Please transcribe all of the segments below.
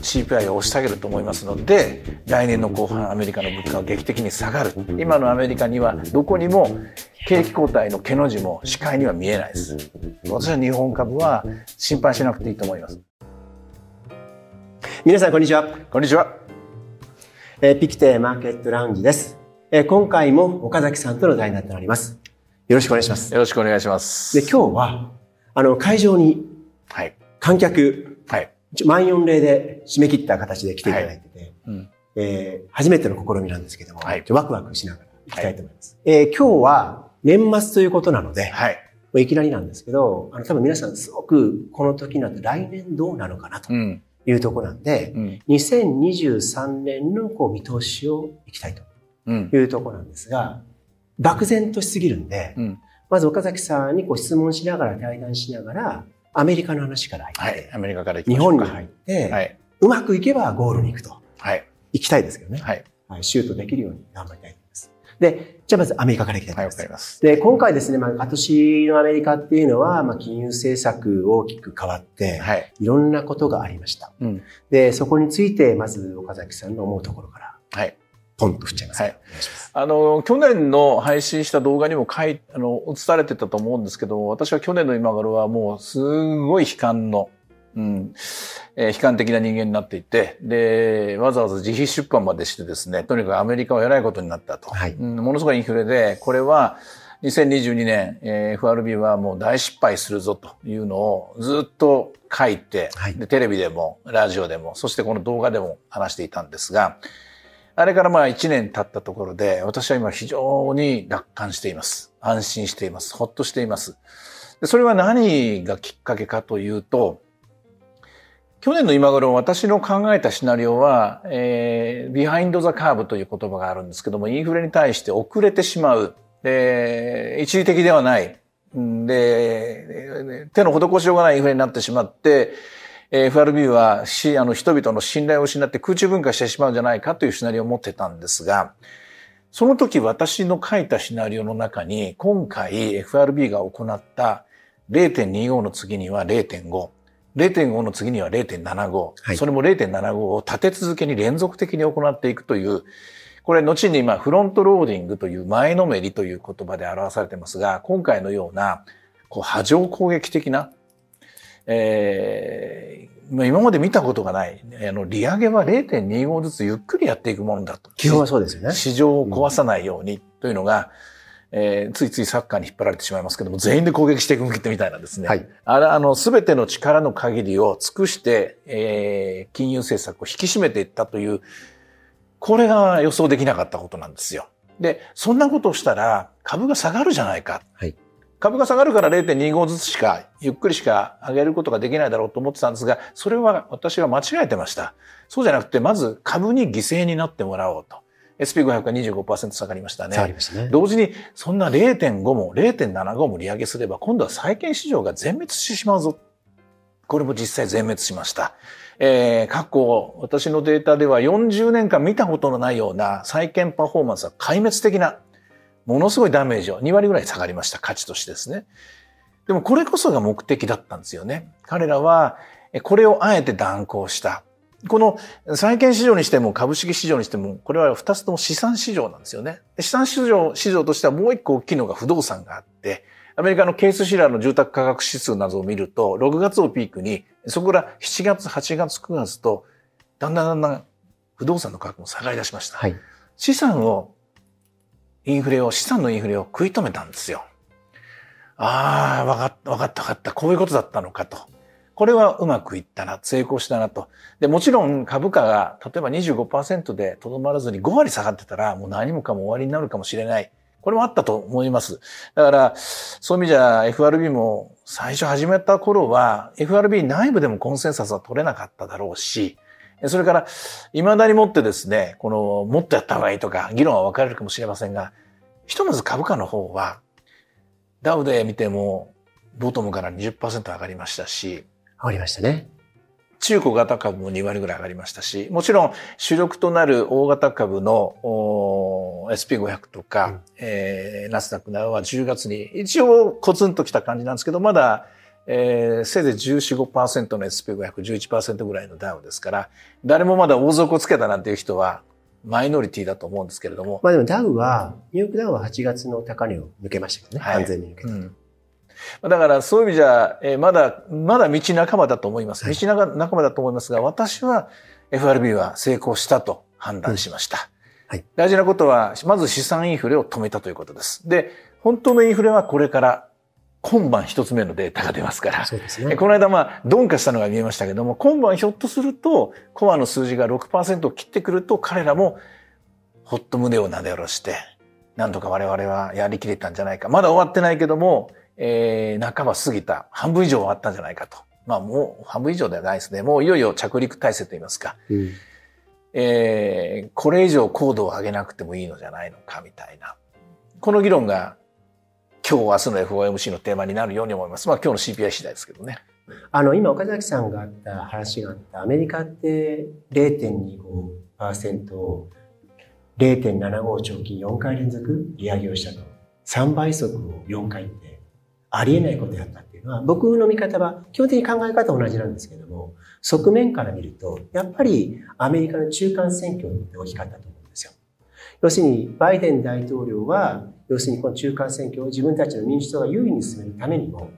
CPI を押し下げると思いますので来年の後半アメリカの物価は劇的に下がる。今のアメリカにはどこにも景気後退の毛の字も視界には見えないです。私は日本株は心配しなくていいと思います。皆さんこんにちは。こんにちは、えー、ピクテマーケットラウンジです、えー、今回も岡崎さんとの対談となります。よろしくお願いします。よろしくお願いします。で今日はあの会場に観客、はい、満4例で締め切った形で来ていただいてて、はい。うん、えー、初めての試みなんですけども、はい、ワクワクしながら行きたいと思います。はい、えー、今日は年末ということなので、はい、もういきなりなんですけど、あの多分皆さんすごくこの時なんて来年どうなのかなというところなんで、うん、2023年のこう見通しをいきたいというところなんですが、漠然としすぎるんで、うん、まず岡崎さんにこう質問しながら対談しながら、アメリカの話から入って、はい、アメリカから日本に入って、はい、うまくいけばゴールに行くと。はい。行きたいですけどね。はい。はい、シュートできるように頑張りたいと思います。で、じゃあまずアメリカから行きたいと思います。はい、ます。で、今回ですね、まあ、今年のアメリカっていうのは、まあ、金融政策大きく変わって、はい。いろんなことがありました。うん。で、そこについて、まず岡崎さんの思うところから。はい。ポンと振っちゃいます。はい。あの、去年の配信した動画にも書い、あの、映されてたと思うんですけど、私は去年の今頃はもうすごい悲観の、うん、えー、悲観的な人間になっていて、で、わざわざ自費出版までしてですね、とにかくアメリカは偉いことになったと。はい、うん、ものすごいインフレで、これは、2022年、えー、FRB はもう大失敗するぞというのをずっと書いて、はい、でテレビでもラジオでも、そしてこの動画でも話していたんですが、あれからまあ1年経ったところで、私は今非常に楽観しています。安心しています。ほっとしています。でそれは何がきっかけかというと、去年の今頃私の考えたシナリオは、えー、 behind the curve という言葉があるんですけども、インフレに対して遅れてしまう。で、一時的ではない。で、手の施しようがないインフレになってしまって、FRB はしあの人々の信頼を失って空中分解してしまうんじゃないかというシナリオを持ってたんですが、その時私の書いたシナリオの中に、今回 FRB が行った0.25の次には0.5、0.5の次には0.75、はい、それも0.75を立て続けに連続的に行っていくという、これ後に今フロントローディングという前のめりという言葉で表されてますが、今回のようなこう波状攻撃的なえー、今まで見たことがない、あの、利上げは0.25ずつゆっくりやっていくものだと。基本はそうですよね。市場を壊さないようにというのが、うん、えー、ついついサッカーに引っ張られてしまいますけども、全員で攻撃していくみたいなんですね。はい。あれ、あの、すべての力の限りを尽くして、えー、金融政策を引き締めていったという、これが予想できなかったことなんですよ。で、そんなことをしたら株が下がるじゃないか。はい。株が下がるから0.25ずつしか、ゆっくりしか上げることができないだろうと思ってたんですが、それは私は間違えてました。そうじゃなくて、まず株に犠牲になってもらおうと。SP500 が25%下がりましたね。下がりましたね。同時に、そんな0.5も0.75も利上げすれば、今度は債券市場が全滅してしまうぞ。これも実際全滅しました。えー、過去、私のデータでは40年間見たことのないような債券パフォーマンスは壊滅的なものすごいダメージを2割ぐらい下がりました、価値としてですね。でもこれこそが目的だったんですよね。彼らは、これをあえて断行した。この債券市場にしても株式市場にしても、これは二つとも資産市場なんですよね。資産市場、市場としてはもう一個大きいのが不動産があって、アメリカのケースシラーの住宅価格指数などを見ると、6月をピークに、そこから7月、8月、9月と、だんだんだんだん不動産の価格も下がり出しました。はい、資産をインフレを、資産のインフレを食い止めたんですよ。ああ、わかった、わかった、わかった。こういうことだったのかと。これはうまくいったな、成功したなと。で、もちろん株価が例えば25%でとどまらずに5割下がってたらもう何もかも終わりになるかもしれない。これもあったと思います。だから、そういう意味じゃ FRB も最初始めた頃は FRB 内部でもコンセンサスは取れなかっただろうし、それから、未だにもってですね、この、もっとやった方がいいとか、議論は分かれるかもしれませんが、ひとまず株価の方は、ダウで見ても、ボトムから20%上がりましたし、上がりましたね。中古型株も2割ぐらい上がりましたし、もちろん主力となる大型株の SP500 とか、うん、えー、ナスダックなどは10月に一応コツンときた感じなんですけど、まだえー、せいぜい14、5%の SP500、11%ぐらいのダウですから、誰もまだ大底つけたなんていう人は、マイノリティだと思うんですけれども。まあでもダウは、ニューヨークダウは8月の高値を抜けましたけどね。はい、完全に抜けた。うんだからそういう意味じゃ、えー、まだ、まだ道半ばだと思います。道半ばだと思いますが、私は FRB は成功したと判断しました。うん、はい、大事なことは、まず資産インフレを止めたということです。で、本当のインフレはこれから今晩一つ目のデータが出ますから。そうですね。この間まあ、鈍化したのが見えましたけども、今晩ひょっとすると、コアの数字が6%を切ってくると、彼らも、ほっと胸をなで下ろして、なんとか我々はやりきれたんじゃないか。まだ終わってないけども、えー、半ば過ぎた。半分以上終わったんじゃないかと。まあもう半分以上ではないですね。もういよいよ着陸体制といいますか。うん、えー、これ以上高度を上げなくてもいいのじゃないのかみたいな。この議論が今日明日の FOMC のテーマになるように思います。まあ今日の CPI 次第ですけどね。あの、今岡崎さんがあった話があった、アメリカって0.25%を0.75長期4回連続利上げをしたと。3倍速を4回ってありえないことやったっていうのは、僕の見方は基本的に考え方は同じなんですけども、側面から見ると、やっぱりアメリカの中間選挙って大きかったと思うんですよ。要するに、バイデン大統領は要するにこの中間選挙を自分たちの民主党が優位に進めるためにも、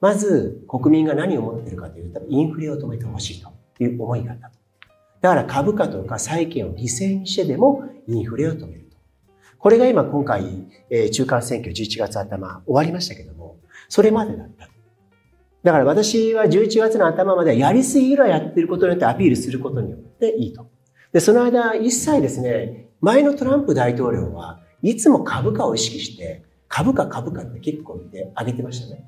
まず国民が何を思っているかというと、インフレを止めてほしいという思いがあった。だから株価とか債券を犠牲にしてでもインフレを止めると。これが今今回、えー、中間選挙11月頭終わりましたけども、それまでだった。だから私は11月の頭まではやりすぎぐらいやってることによってアピールすることによっていいと。で、その間一切ですね、前のトランプ大統領はいつも株価を意識して、株価株価って結構見て上げてましたね。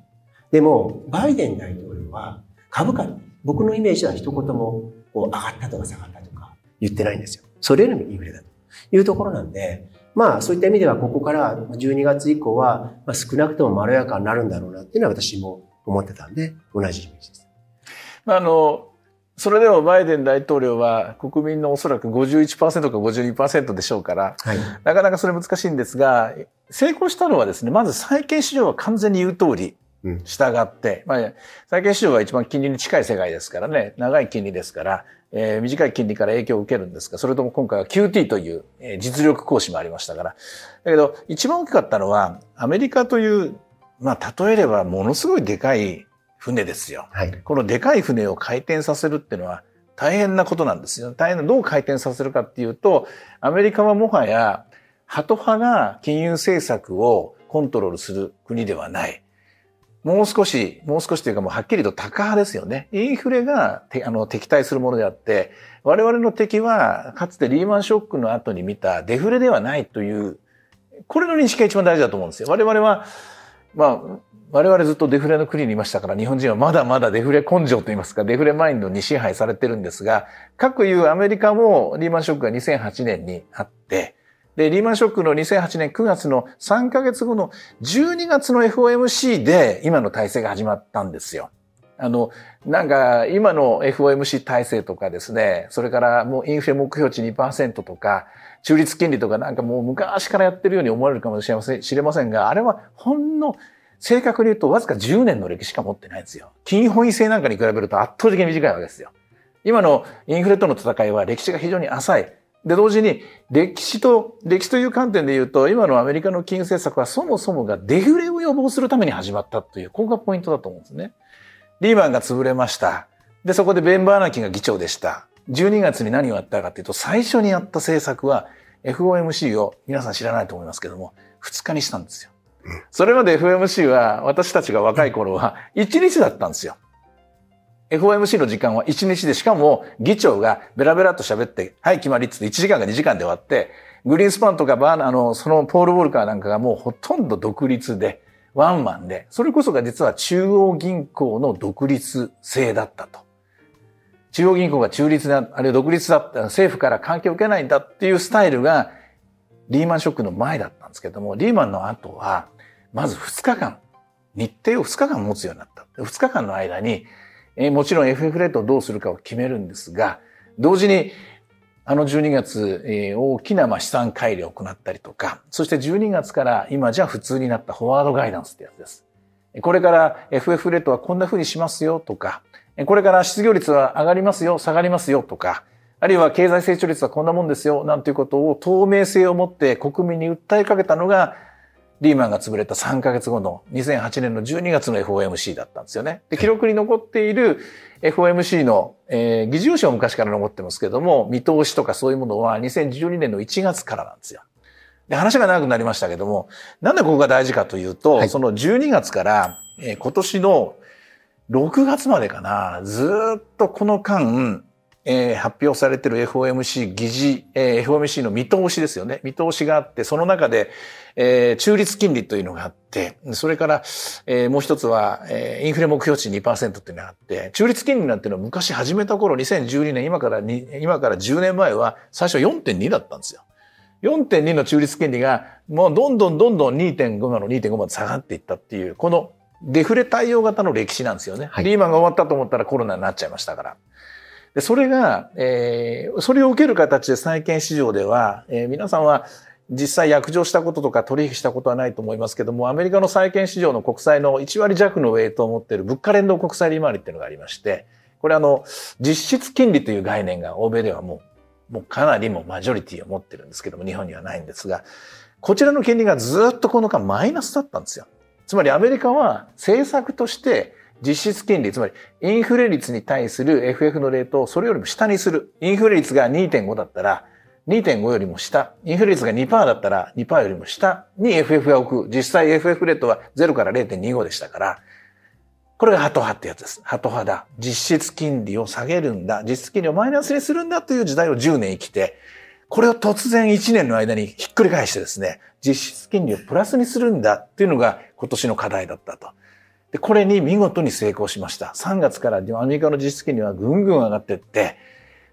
でも、バイデン大統領は株価、僕のイメージは一言もこう上がったとか下がったとか言ってないんですよ。それよりもインフレだというところなんで、まあそういった意味ではここから12月以降は少なくともまろやかになるんだろうなっていうのは私も思ってたんで、同じイメージです。あの、それでもバイデン大統領は国民のおそらく51%か52%でしょうから、はい、なかなかそれ難しいんですが、成功したのはですね、まず債券市場は完全に言う通り、従って、うん、まあ、債券市場は一番金利に近い世界ですからね、長い金利ですから、えー、短い金利から影響を受けるんですが、それとも今回は QT という、えー、実力行使もありましたから。だけど、一番大きかったのは、アメリカという、まあ、例えればものすごいでかい船ですよ。はい、このでかい船を回転させるっていうのは大変なことなんですよ。大変な、どう回転させるかっていうと、アメリカはもはや、ハト派が金融政策をコントロールする国ではない。もう少し、もう少しというかもうはっきりと高派ですよね。インフレがあの敵対するものであって、我々の敵はかつてリーマンショックの後に見たデフレではないという、これの認識が一番大事だと思うんですよ。我々は、まあ、我々ずっとデフレの国にいましたから、日本人はまだまだデフレ根性といいますか、デフレマインドに支配されてるんですが、各いうアメリカもリーマンショックが2008年にあって、で、リーマンショックの2008年9月の3ヶ月後の12月の FOMC で今の体制が始まったんですよ。あの、なんか今の FOMC 体制とかですね、それからもうインフレ目標値2%とか、中立金利とかなんかもう昔からやってるように思われるかもしれませんれませんが、あれはほんの正確に言うとわずか10年の歴史しか持ってないんですよ。金本位制なんかに比べると圧倒的に短いわけですよ。今のインフレとの戦いは歴史が非常に浅い。で、同時に歴史と、歴史という観点で言うと、今のアメリカの金融政策はそもそもがデフレを予防するために始まったという、ここがポイントだと思うんですね。リーマンが潰れました。で、そこでベンバーナキが議長でした。12月に何をやったかというと、最初にやった政策は FOMC を皆さん知らないと思いますけども、2日にしたんですよ。それまで FOMC は私たちが若い頃は1日だったんですよ。FOMC の時間は1日で、しかも議長がベラベラと喋って、はい、決まりっつって1時間が2時間で終わって、グリーンスパンとかバーナーあの、そのポール・ウォルカーなんかがもうほとんど独立で、ワンマンで、それこそが実は中央銀行の独立性だったと。中央銀行が中立だ、あるいは独立だった、政府から関係を受けないんだっていうスタイルが、リーマンショックの前だったんですけども、リーマンの後は、まず2日間、日程を2日間持つようになった。2日間の間に、え、もちろん FF レートをどうするかを決めるんですが、同時に、あの12月、え、大きなまあ資産改良を行ったりとか、そして12月から今じゃ普通になったフォワードガイダンスってやつです。これから FF レートはこんな風にしますよとか、これから失業率は上がりますよ、下がりますよとか、あるいは経済成長率はこんなもんですよ、なんていうことを透明性を持って国民に訴えかけたのが、リーマンが潰れた3ヶ月後の2008年の12月の FOMC だったんですよね。で、記録に残っている FOMC の、えー、議事要旨は昔から残ってますけども、見通しとかそういうものは2012年の1月からなんですよ。で、話が長くなりましたけども、なんでここが大事かというと、はい、その12月から、えー、今年の6月までかな、ずっとこの間、えー、発表されている FOMC 議事、えー、FOMC の見通しですよね。見通しがあって、その中で、えー、中立金利というのがあって、それから、えー、もう一つは、えー、インフレ目標値2%っていうのがあって、中立金利なんていうのは昔始めた頃、2012年、今から今から10年前は最初4.2だったんですよ。4.2の中立金利が、もうどんどんどんどん2.5の2.5まで下がっていったっていう、このデフレ対応型の歴史なんですよね。はい、リーマンが終わったと思ったらコロナになっちゃいましたから。でそれが、えー、それを受ける形で債券市場では、えー、皆さんは実際約定したこととか取引したことはないと思いますけども、アメリカの債券市場の国債の1割弱のウェイトを持っている物価連動国債利回りっていうのがありまして、これあの、実質金利という概念が欧米ではもう、もうかなりもマジョリティを持ってるんですけども、日本にはないんですが、こちらの金利がずっとこの間マイナスだったんですよ。つまりアメリカは政策として実質金利、つまりインフレ率に対する FF のレートをそれよりも下にする。インフレ率が2.5だったら、2.5よりも下。インフレ率が2%だったら2%よりも下に FF が置く。実際 FF レートは0から0.25でしたから、これがハト派ってやつです。ハト派だ。実質金利を下げるんだ。実質金利をマイナスにするんだという時代を10年生きて、これを突然1年の間にひっくり返してですね、実質金利をプラスにするんだっていうのが今年の課題だったと。で、これに見事に成功しました。3月からアメリカの実質金利はぐんぐん上がっていって、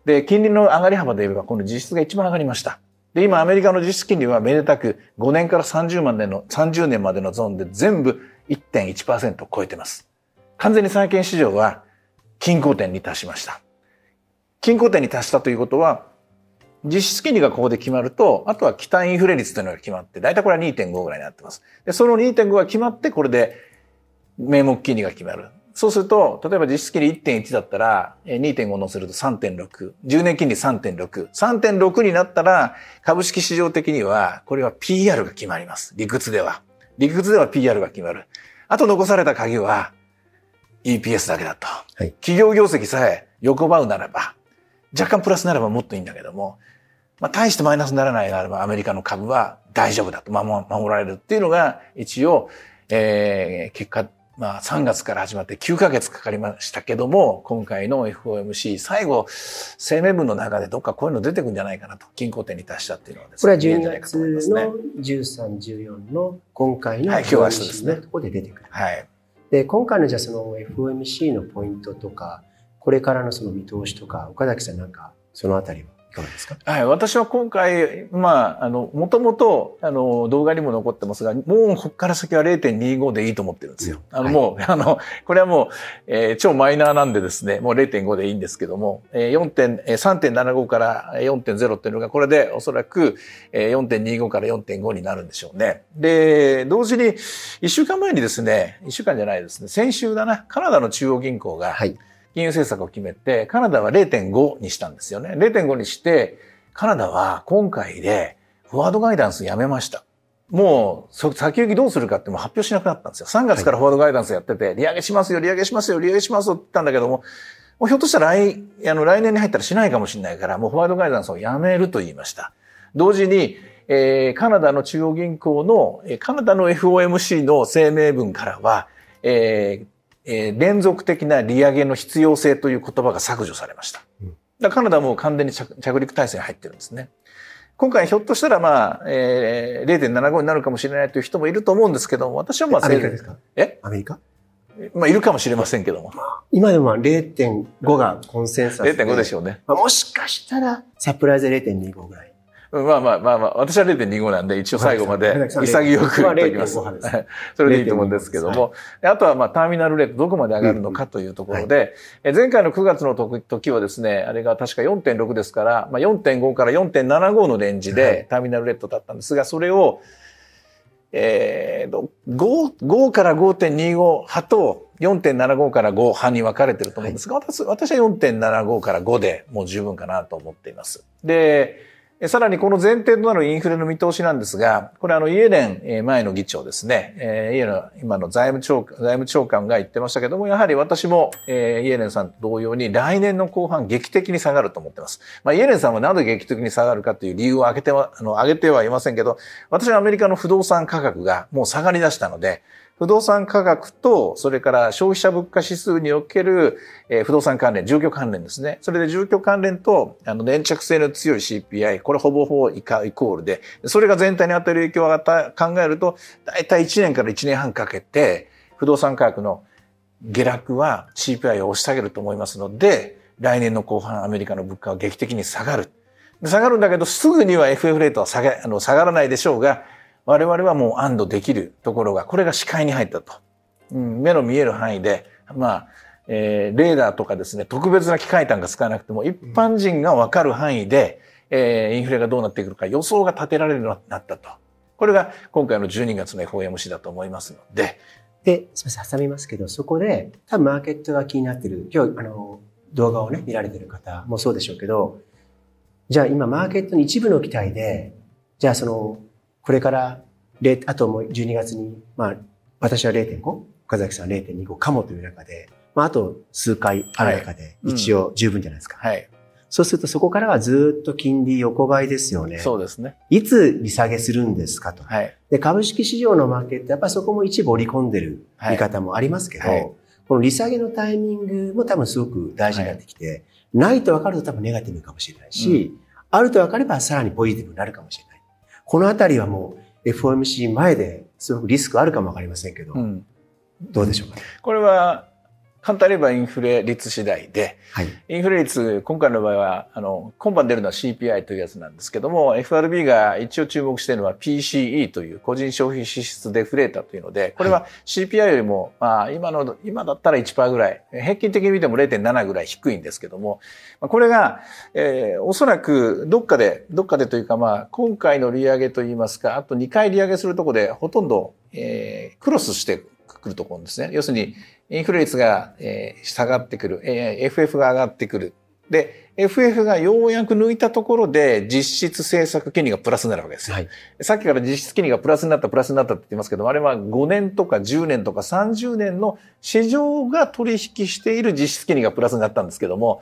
で、金利の上がり幅で言えば、この実質が一番上がりました。で、今アメリカの実質金利はめでたく5年から30万年の、30年までのゾーンで全部1.1%を超えてます。完全に債券市場は均衡点に達しました。均衡点に達したということは、実質金利がここで決まると、あとは期待インフレ率というのが決まって、だいたいこれは2.5ぐらいになってます。で、その2.5が決まって、これで名目金利が決まる。そうすると、例えば実質金利1.1だったら、2.5乗せると3.6。10年金利3.6。3.6になったら、株式市場的には、これは PR が決まります。理屈では。理屈では PR が決まる。あと残された鍵は、EPS だけだと。はい、企業業績さえ横ばうならば、若干プラスならばもっといいんだけども、まあ、大してマイナスにならないならば、アメリカの株は大丈夫だと守られるっていうのが、一応、えー、結果まあ3月から始まって9ヶ月かかりましたけども、今回の FOMC、最後、声明文の中でどっかこういうの出てくるんじゃないかなと、均衡点に達したっていうのはですね。これは12月の13、14の今回の FOMC の、はい、ですね。ところで出てくる。はい。で、今回のじゃあその FOMC のポイントとか、これからのその見通しとか、岡崎さんなんかそのあたりは？かがですか？はい。私は今回、まあ、あの、もともと、あの、動画にも残ってますが、もうここから先は0.25でいいと思ってるんですよ。あの、もう、あの、これはもう、えー、超マイナーなんでですね、もう0.5でいいんですけども、えー、4点、えー、3.75から4.0っていうのが、これでおそらく、えー、4.25から4.5になるんでしょうね。で、同時に、一週間前にですね、一週間じゃないですね、先週だな、カナダの中央銀行が、はい金融政策を決めて、カナダは0.5にしたんですよね。0.5にして、カナダは今回でフォワードガイダンスやめました。もう、先行きどうするかっても発表しなくなったんですよ。3月からフォワードガイダンスやってて、利上げしますよ、利上げしますよ、利上げしますよって言ったんだけども、もうひょっとしたら来、あの、来年に入ったらしないかもしれないから、もうフォワードガイダンスをやめると言いました。同時に、えー、カナダの中央銀行の、カナダの FOMC の声明文からは、えー、えー、連続的な利上げの必要性という言葉が削除されました。だカナダはもう完全に着陸体制に入ってるんですね。今回ひょっとしたらまあ、えー、0.75になるかもしれないという人もいると思うんですけども、私はまあ、アメリカですか？え？アメリカ？まあ、いるかもしれませんけども。今でも0.5がコンセンサスで。0.5でしょうね。まあ、もしかしたら、サプライズで0.25ぐらい。まあまあまあまあ、私は0.25なんで、一応最後まで潔く言っておきます。それでいいと思うんですけども。あとはまあ、ターミナルレートどこまで上がるのかというところで、前回の9月の時はですね、あれが確か4.6ですから、まあ、4.5から4.75のレンジでターミナルレートだったんですが、それをえー、5, 5から5.25派と4.75から5派に分かれてると思うんですが、はい、私私は4.75から5でもう十分かなと思っています。で、さらにこの前提となるインフレの見通しなんですが、これあのイエレン前の議長ですね、え、イエレン今の財務長財務長官が言ってましたけども、やはり私も、え、イエレンさんと同様に来年の後半劇的に下がると思ってます。まあ、イエレンさんはなぜ劇的に下がるかという理由を挙げては、あの、挙げてはいませんけど、私はアメリカの不動産価格がもう下がり出したので、不動産価格と、それから消費者物価指数における、不動産関連、住居関連ですね。それで住居関連と、あの、粘着性の強い CPI、これほぼほぼイコールで、それが全体に与える影響を考えると、だいたい1年から1年半かけて、不動産価格の下落は CPI を押し下げると思いますので、来年の後半アメリカの物価は劇的に下がる。下がるんだけど、すぐには FF レートは下げ、あの、下がらないでしょうが、我々はもう安堵できるところが、これが視界に入ったと。うん、目の見える範囲で、まあ、えー、レーダーとかですね、特別な機械単が使わなくても、一般人がわかる範囲で、えー、インフレがどうなってくるか予想が立てられるようになったと。これが今回の12月の FOMC だと思いますので。で、すみません、挟みますけど、そこで、多分マーケットが気になってる、今日、あの、動画をね、見られてる方もそうでしょうけど、じゃあ今マーケットの一部の期待で、じゃあその、これから、あともう12月に、まあ、私は0.5、岡崎さんは0.25かもという中で、まあ、あと数回ある中で、一応十分じゃないですか。はい。そうするとそこからはずっと金利横ばいですよね。そうですね。いつ利下げするんですかと。はい。で、株式市場のマーケット、やっぱりそこも一部織り込んでる見方もありますけど、はい、この利下げのタイミングも多分すごく大事になってきて、はい、ないと分かると多分ネガティブかもしれないし、うん、あると分かればさらにポジティブになるかもしれない。このあたりはもう FOMC 前ですごくリスクあるかもわかりませんけど、うん、どうでしょうか、これは簡単に言えばインフレ率次第で、はい、インフレ率、今回の場合は、あの、今晩出るのは CPI というやつなんですけども、FRB が一応注目しているのは PCE という個人消費支出デフレーターというので、これは CPI よりも、まあ、今の、今だったら1%ぐらい、平均的に見ても0.7ぐらい低いんですけども、これが、えー、おそらくどっかで、どっかでというかまあ、今回の利上げといいますか、あと2回利上げするところでほとんど、えー、クロスしてくると思うんですね。要するに、インフレ率が、えー、下がってくる、えー、FF が上がってくる。で、FF がようやく抜いたところで実質政策金利がプラスになるわけですよ。はい、さっきから実質金利がプラスになった、プラスになったって言ってますけど、あれは5年とか10年とか30年の市場が取引している実質金利がプラスになったんですけども、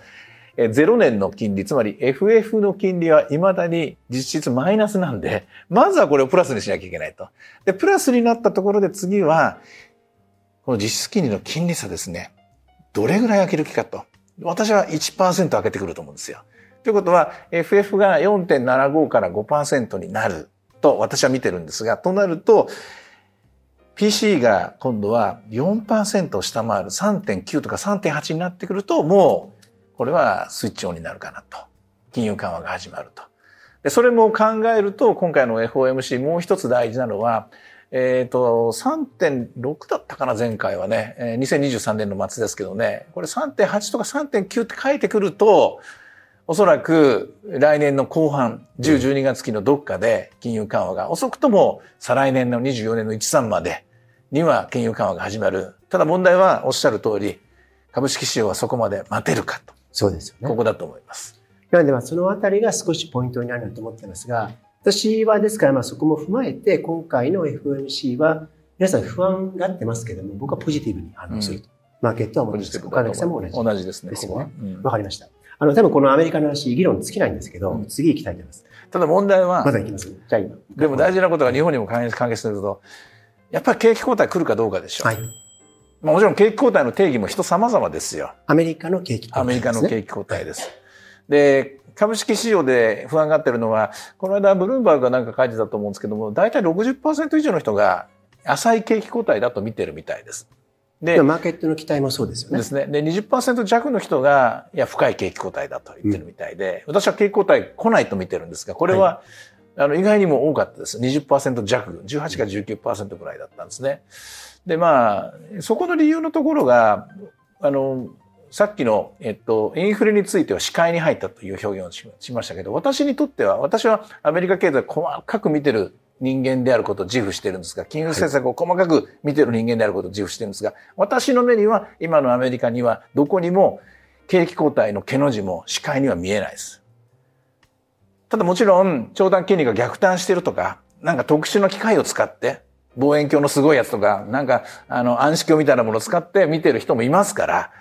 0年の金利、つまり FF の金利は未だに実質マイナスなんで、まずはこれをプラスにしなきゃいけないと。で、プラスになったところで次は、この実質金利の金利差ですね、どれぐらい開ける気かと。私は1%開けてくると思うんですよ。ということは、FF が4.75から5%になると私は見てるんですが、となると、PC が今度は4%を下回る3.9とか3.8になってくると、もう、これはスイッチオンになるかなと。金融緩和が始まると。でそれも考えると、今回の FOMC もう一つ大事なのは、えっ、ー、と、3.6だったかな、前回はね。えー、2023年の末ですけどね。これ3.8とか3.9って書いてくると、おそらく来年の後半、10、12月期のどっかで金融緩和が、遅くとも再来年の24年の1、3までには金融緩和が始まる。ただ問題はおっしゃる通り、株式市場はそこまで待てるかと。そうですよね。ここだと思います。なので、そのあたりが少しポイントになると思ってますが、私はですから、まあそこも踏まえて、今回の FOMC は、皆さん不安がってますけども、僕はポジティブに反応すると。うん、マーケットは思います。岡崎さんも同じ。同じですね。ですよね。わ、かりました。あの、多分このアメリカの話、議論尽きないんですけど、うん、次行きたいと思います。ただ問題は、まだ行きます。じゃあ今。でも大事なことが日本にも関係すると、やっぱり景気後退来るかどうかでしょう。はい。まあもちろん景気後退の定義も人様々ですよ。アメリカの景気後退、ね、アメリカの景気後退です。で、株式市場で不安がってるのは、この間ブルームバーグがなんか書いてたと思うんですけども、大体60%以上の人が浅い景気後退だと見てるみたいです。で、マーケットの期待もそうですよね。ですね。で、20%弱の人が、いや、深い景気後退だと言ってるみたいで、うん、私は景気後退来ないと見てるんですが、これは、はい、あの、意外にも多かったです。20%弱、18か19%ぐらいだったんですね。で、まあ、そこの理由のところが、あの、さっきの、えっと、インフレについては視界に入ったという表現をしましたけど、私にとっては、私はアメリカ経済細かく見てる人間であることを自負してるんですが、金融政策を細かく見てる人間であることを自負してるんですが、私の目には今のアメリカにはどこにも景気後退の毛の字も視界には見えないです。ただもちろん、長短金利が逆端してるとか、なんか特殊な機械を使って、望遠鏡のすごいやつとか、なんか、あの、暗視鏡みたいなものを使って見てる人もいますから、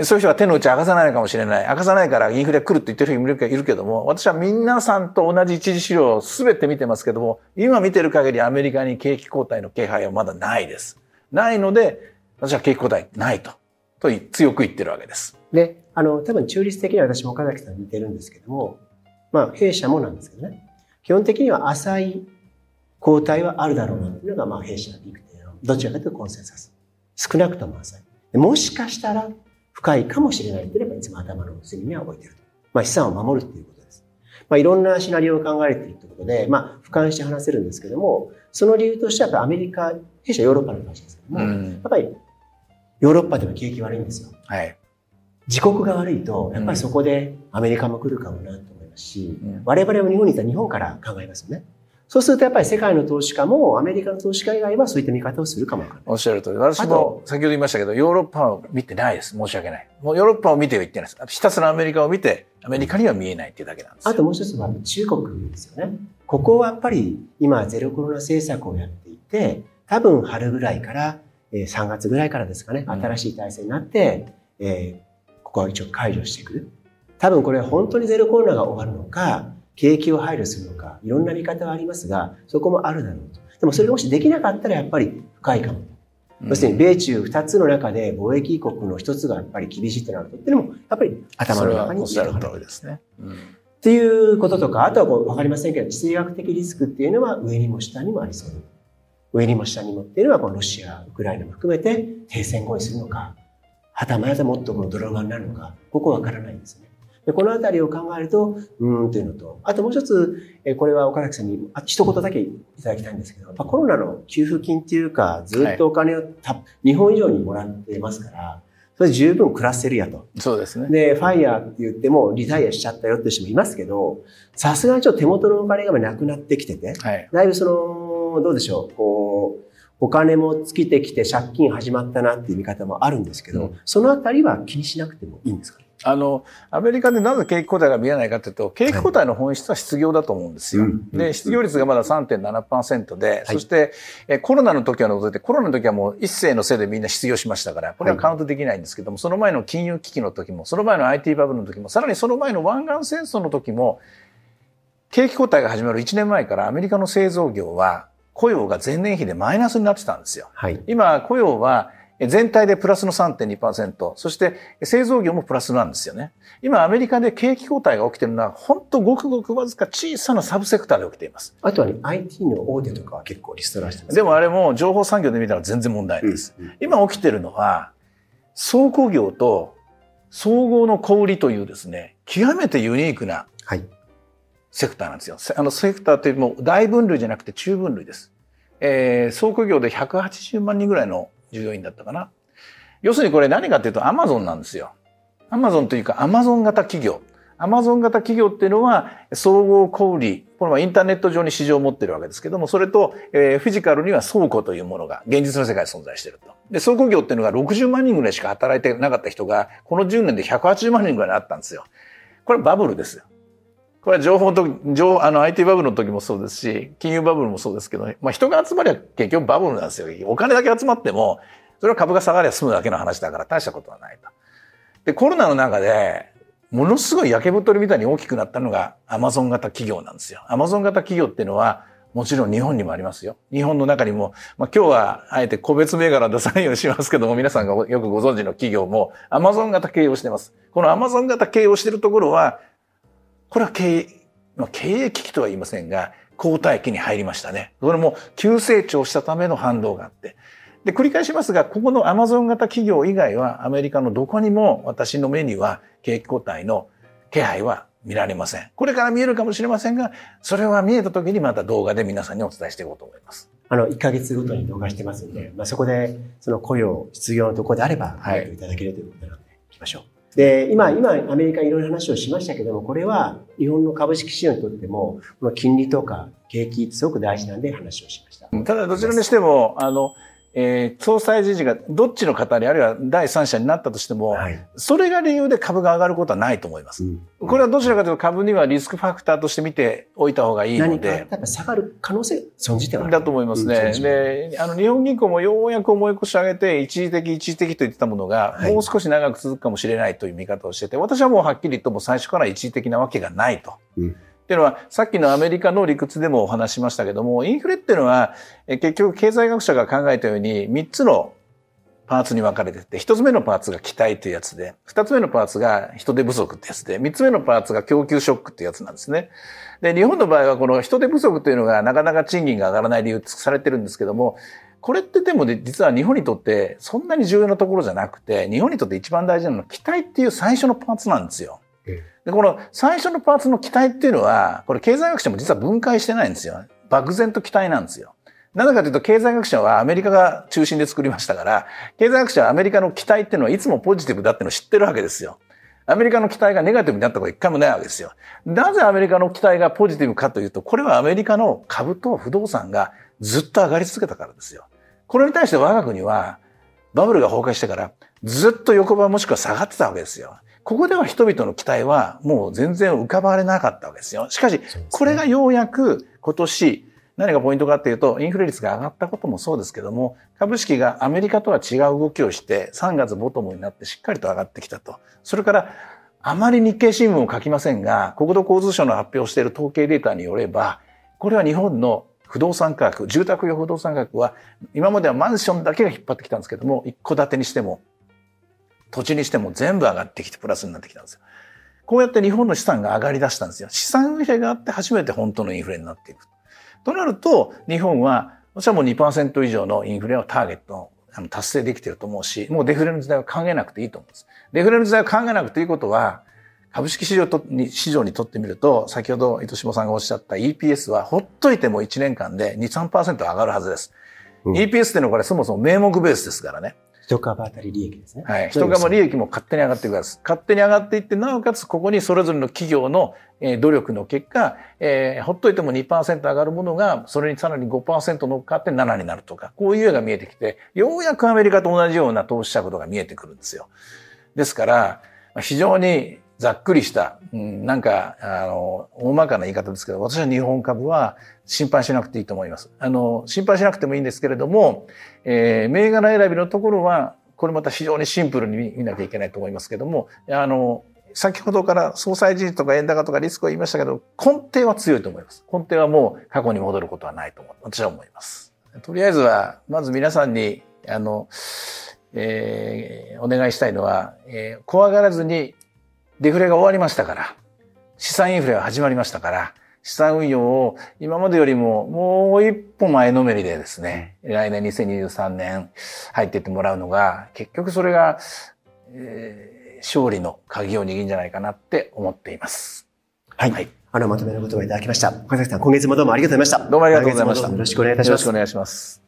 そういう人は手の内明かさないかもしれない。明かさないからインフレ来るって言ってる人もいるけども、私は皆さんと同じ一次資料を全て見てますけども、今見てる限りアメリカに景気後退の気配はまだないです。ないので、私は景気後退ないと、と強く言ってるわけです。で、あの、多分中立的には私も岡崎さんに似てるんですけども、まあ、弊社もなんですけどね、基本的には浅い後退はあるだろうなというのが、まあ、弊社の理解の、どちらかというとコンセンサス。少なくとも浅い。もしかしたら、深いかもしれないというのがいつも頭の隅には置いていると。まあ資産を守るっていうことです。まあいろんなシナリオを考えているということで、まあ俯瞰して話せるんですけども、その理由としてはやっぱアメリカ、弊社ヨーロッパの会社ですけども、うん、やっぱりヨーロッパでは景気悪いんですよ。はい。自国が悪いと、やっぱりそこでアメリカも来るかもなと思いますし、うん、我々も日本にいたら日本から考えますよね。そうするとやっぱり世界の投資家もアメリカの投資家以外はそういった見方をするかもおっしゃる通り。私も先ほど言いましたけど、ヨーロッパを見てないです。申し訳ない。もうヨーロッパを見ては言ってないです。ひたすらアメリカを見て、アメリカには見えないっていうだけなんです。あともう一つは中国ですよね。ここはやっぱり今ゼロコロナ政策をやっていて、多分春ぐらいから、3月ぐらいからですかね、新しい体制になって、うん、えー、ここは一応解除していく。多分これ本当にゼロコロナが終わるのか、景気を配慮するのか、いろんな見方はありますが、そこもあるだろうと。でもそれがもしできなかったらやっぱり深いかも。要するに米中二つの中で貿易国の一つがやっぱり厳しいとなるとっていうのも、やっぱり頭の中に入る通りですね。うん、っていうこととか、あとはこう分かりませんけど、地政学的リスクっていうのは上にも下にもありそう。上にも下にもっていうのは、このロシア、ウクライナも含めて停戦合意するのか、はたまたもっとこのドラマになるのか、ここわからないんですね。でこのあたりを考えると、うんというのと、あともう一つ、えこれは岡崎さんに一言だけいただきたいんですけど、やっぱコロナの給付金っていうか、ずっとお金をた、はい、日本以上にもらってますから、それ十分暮らせるやと。そうですね。で、ファイヤーって言ってもリタイアしちゃったよって人もいますけど、さすがにちょっと手元のお金がなくなってきてて、はい、だいぶその、どうでしょう、こう、お金も尽きてきて借金始まったなっていう見方もあるんですけど、うん、そのあたりは気にしなくてもいいんですか？ねあの、アメリカでなぜ景気後退が見えないかというと、景気後退の本質は失業だと思うんですよ。はい、で、失業率がまだ3.7%で、はい、そして、えコロナの時は除いて、コロナの時はもう一斉のせいでみんな失業しましたから、これはカウントできないんですけども、はい、その前の金融危機の時も、その前の IT バブルの時も、さらにその前の湾岸戦争の時も、景気後退が始まる1年前からアメリカの製造業は雇用が前年比でマイナスになってたんですよ。はい、今、雇用は全体でプラスの3.2%、そして製造業もプラスなんですよね。今アメリカで景気後退が起きてるのは、本当ごくごくわずか小さなサブセクターで起きています。あとは、ね、IT の大手とかは結構リストラしてます、でもあれも情報産業で見たら全然問題ないです。うんうん、今起きてるのは、倉庫業と総合の小売というですね、極めてユニークなセクターなんですよ。あのセクターっていうも大分類じゃなくて中分類です。えー、倉庫業で180万人ぐらいの従業員だったかな。要するにこれ何かっていうとアマゾンなんですよ。アマゾンというかアマゾン型企業。アマゾン型企業っていうのは総合小売これはインターネット上に市場を持ってるわけですけども、それと、え、フィジカルには倉庫というものが現実の世界で存在してると。で、倉庫業っていうのが60万人ぐらいしか働いてなかった人が、この10年で180万人ぐらいになったんですよ。これバブルですよ。これは情報と、情、あの IT バブルの時もそうですし、金融バブルもそうですけど、まあ人が集まりゃ結局バブルなんですよ。お金だけ集まっても、それは株が下がりゃ済むだけの話だから大したことはないと。で、コロナの中で、ものすごい焼け太りみたいに大きくなったのがアマゾン型企業なんですよ。アマゾン型企業っていうのは、もちろん日本にもありますよ。日本の中にも、まあ、今日はあえて個別銘柄出さないようにしますけども、皆さんがよくご存知の企業も、アマゾン型経営をしてます。このアマゾン型経営をしてるところは、これは経営、まあ、経営危機とは言いませんが、交代期に入りましたね。それも急成長したための反動があって。で、繰り返しますが、ここのアマゾン型企業以外はアメリカのどこにも私の目には景気後退の気配は見られません。これから見えるかもしれませんが、それは見えた時にまた動画で皆さんにお伝えしていこうと思います。あの、1ヶ月ごとに動画してますんで、まあ、そこで、その雇用、失業のところであれば、はい、いただけるということなので、いきましょう。で、今、今、アメリカいろいろ話をしましたけども、これは日本の株式市場にとっても、この金利とか景気すごく大事なんで話をしました。ただ、どちらにしても、あの、えー、総裁人事がどっちの方にあるいは第三者になったとしても、はい、それが理由で株が上がることはないと思います。うん、これはどちらかというと株にはリスクファクターとして見ておいた方がいいので。何か下がる可能性存じてはだと思いますね。うん、で、あの、日本銀行もようやく思い越し上げて、一時的、一時的と言ってたものが、もう少し長く続くかもしれないという見方をしてて、私はもうはっきり言っても最初から一時的なわけがないと。うんっていうのは、さっきのアメリカの理屈でもお話しましたけども、インフレっていうのは、結局経済学者が考えたように、3つのパーツに分かれてて、1つ目のパーツが期待というやつで、2つ目のパーツが人手不足ってやつで、3つ目のパーツが供給ショックってやつなんですね。で、日本の場合はこの人手不足というのがなかなか賃金が上がらない理由とされてるんですけども、これってでも実は日本にとってそんなに重要なところじゃなくて、日本にとって一番大事なのは期待っていう最初のパーツなんですよ。で、この最初のパーツの期待っていうのは、これ経済学者も実は分解してないんですよ。漠然と期待なんですよ。なぜかというと、経済学者はアメリカが中心で作りましたから、経済学者はアメリカの期待っていうのはいつもポジティブだっていうのを知ってるわけですよ。アメリカの期待がネガティブになったことは一回もないわけですよ。なぜアメリカの期待がポジティブかというと、これはアメリカの株と不動産がずっと上がり続けたからですよ。これに対して我が国は、バブルが崩壊してから、ずっと横ばいもしくは下がってたわけですよ。ここでは人々の期待はもう全然浮かばれなかったわけですよ。しかし、これがようやく今年、何がポイントかっていうと、インフレ率が上がったこともそうですけども、株式がアメリカとは違う動きをして、3月ボトムになってしっかりと上がってきたと。それから、あまり日経新聞を書きませんが、国土交通省の発表している統計データによれば、これは日本の不動産価格、住宅用不動産価格は、今まではマンションだけが引っ張ってきたんですけども、一戸建てにしても、土地にしても全部上がってきてプラスになってきたんですよ。こうやって日本の資産が上がり出したんですよ。資産インフレがあって初めて本当のインフレになっていく。となると、日本は、私はもう2%以上のインフレをターゲットの達成できてると思うし、もうデフレの時代は考えなくていいと思うんです。デフレの時代を考えなくていいことは、株式市場とに市場にとってみると、先ほど糸島さんがおっしゃった EPS はほっといても1年間で2、3%上がるはずです。うん、EPS っていうのはこれそもそも名目ベースですからね。一株当たり利益ですね。はい。一株利益も勝手に上がっていくます。勝手に上がっていって、なおかつここにそれぞれの企業の努力の結果、えー、ほっといても2%上がるものが、それにさらに5%乗っかって7になるとか、こういう絵が見えてきて、ようやくアメリカと同じような投資者ことが見えてくるんですよ。ですから、非常にざっくりした、うん、なんか、あの、大まかな言い方ですけど、私は日本株は心配しなくていいと思います。あの、心配しなくてもいいんですけれども、えー、銘柄選びのところは、これまた非常にシンプルに見なきゃいけないと思いますけども、あの、先ほどから総裁人事とか円高とかリスクを言いましたけど、根底は強いと思います。根底はもう過去に戻ることはないと思う。私は思います。とりあえずは、まず皆さんに、あの、えー、お願いしたいのは、えー、怖がらずにデフレが終わりましたから、資産インフレが始まりましたから、資産運用を今までよりももう一歩前のめりでですね、来年2023年入っていってもらうのが、結局それが、えー、勝利の鍵を握るんじゃないかなって思っています。はい。はい、あの、まとめの言葉いただきました。岡崎さん、今月もどうもありがとうございました。どうもありがとうございました。よろしくお願いいたします。よろしくお願いします。